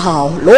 好罗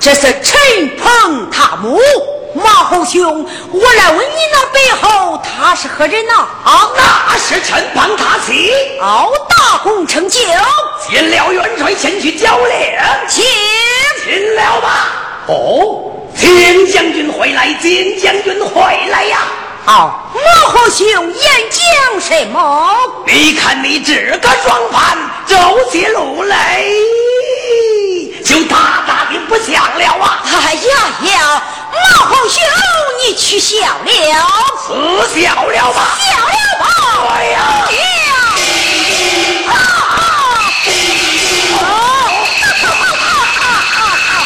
这是陈鹏他母。马后兄，我来问你，那背后他是何人呐？啊，那是陈鹏他妻。哦，大功成就，进了元帅前去交令，请进了吧。哦，金将军回来，金将军回来呀。哦，马后兄言讲什么？你看你这个装扮，走起路来就大不想了啊！哎呀呀，马皇兄，你取笑了，死笑了吧，笑了吧！哎呀消！哈哈哈哈哈哈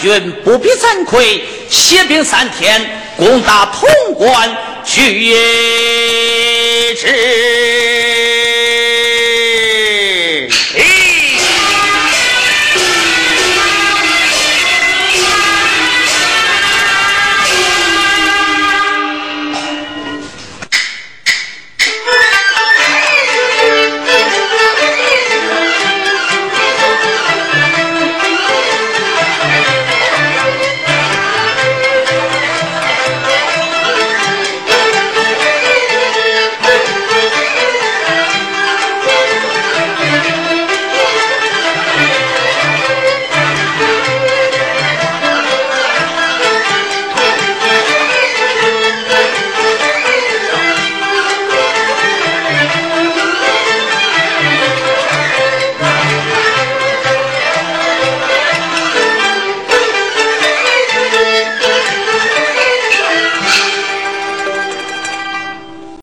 军不必惭愧，歇兵三天，攻打潼关去也。